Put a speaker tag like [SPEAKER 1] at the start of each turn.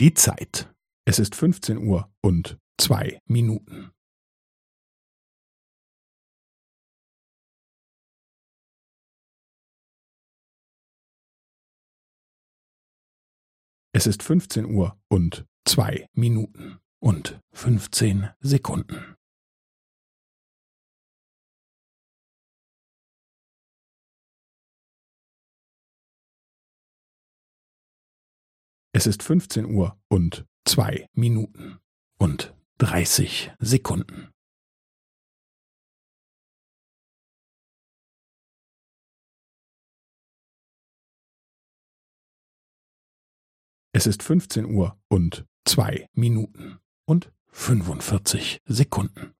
[SPEAKER 1] Die Zeit. Es ist 15 Uhr und zwei Minuten. Es ist 15 Uhr und zwei Minuten und 15 Sekunden. Es ist 15 Uhr und zwei Minuten und 30 Sekunden. Es ist 15 Uhr und zwei Minuten und 45 Sekunden.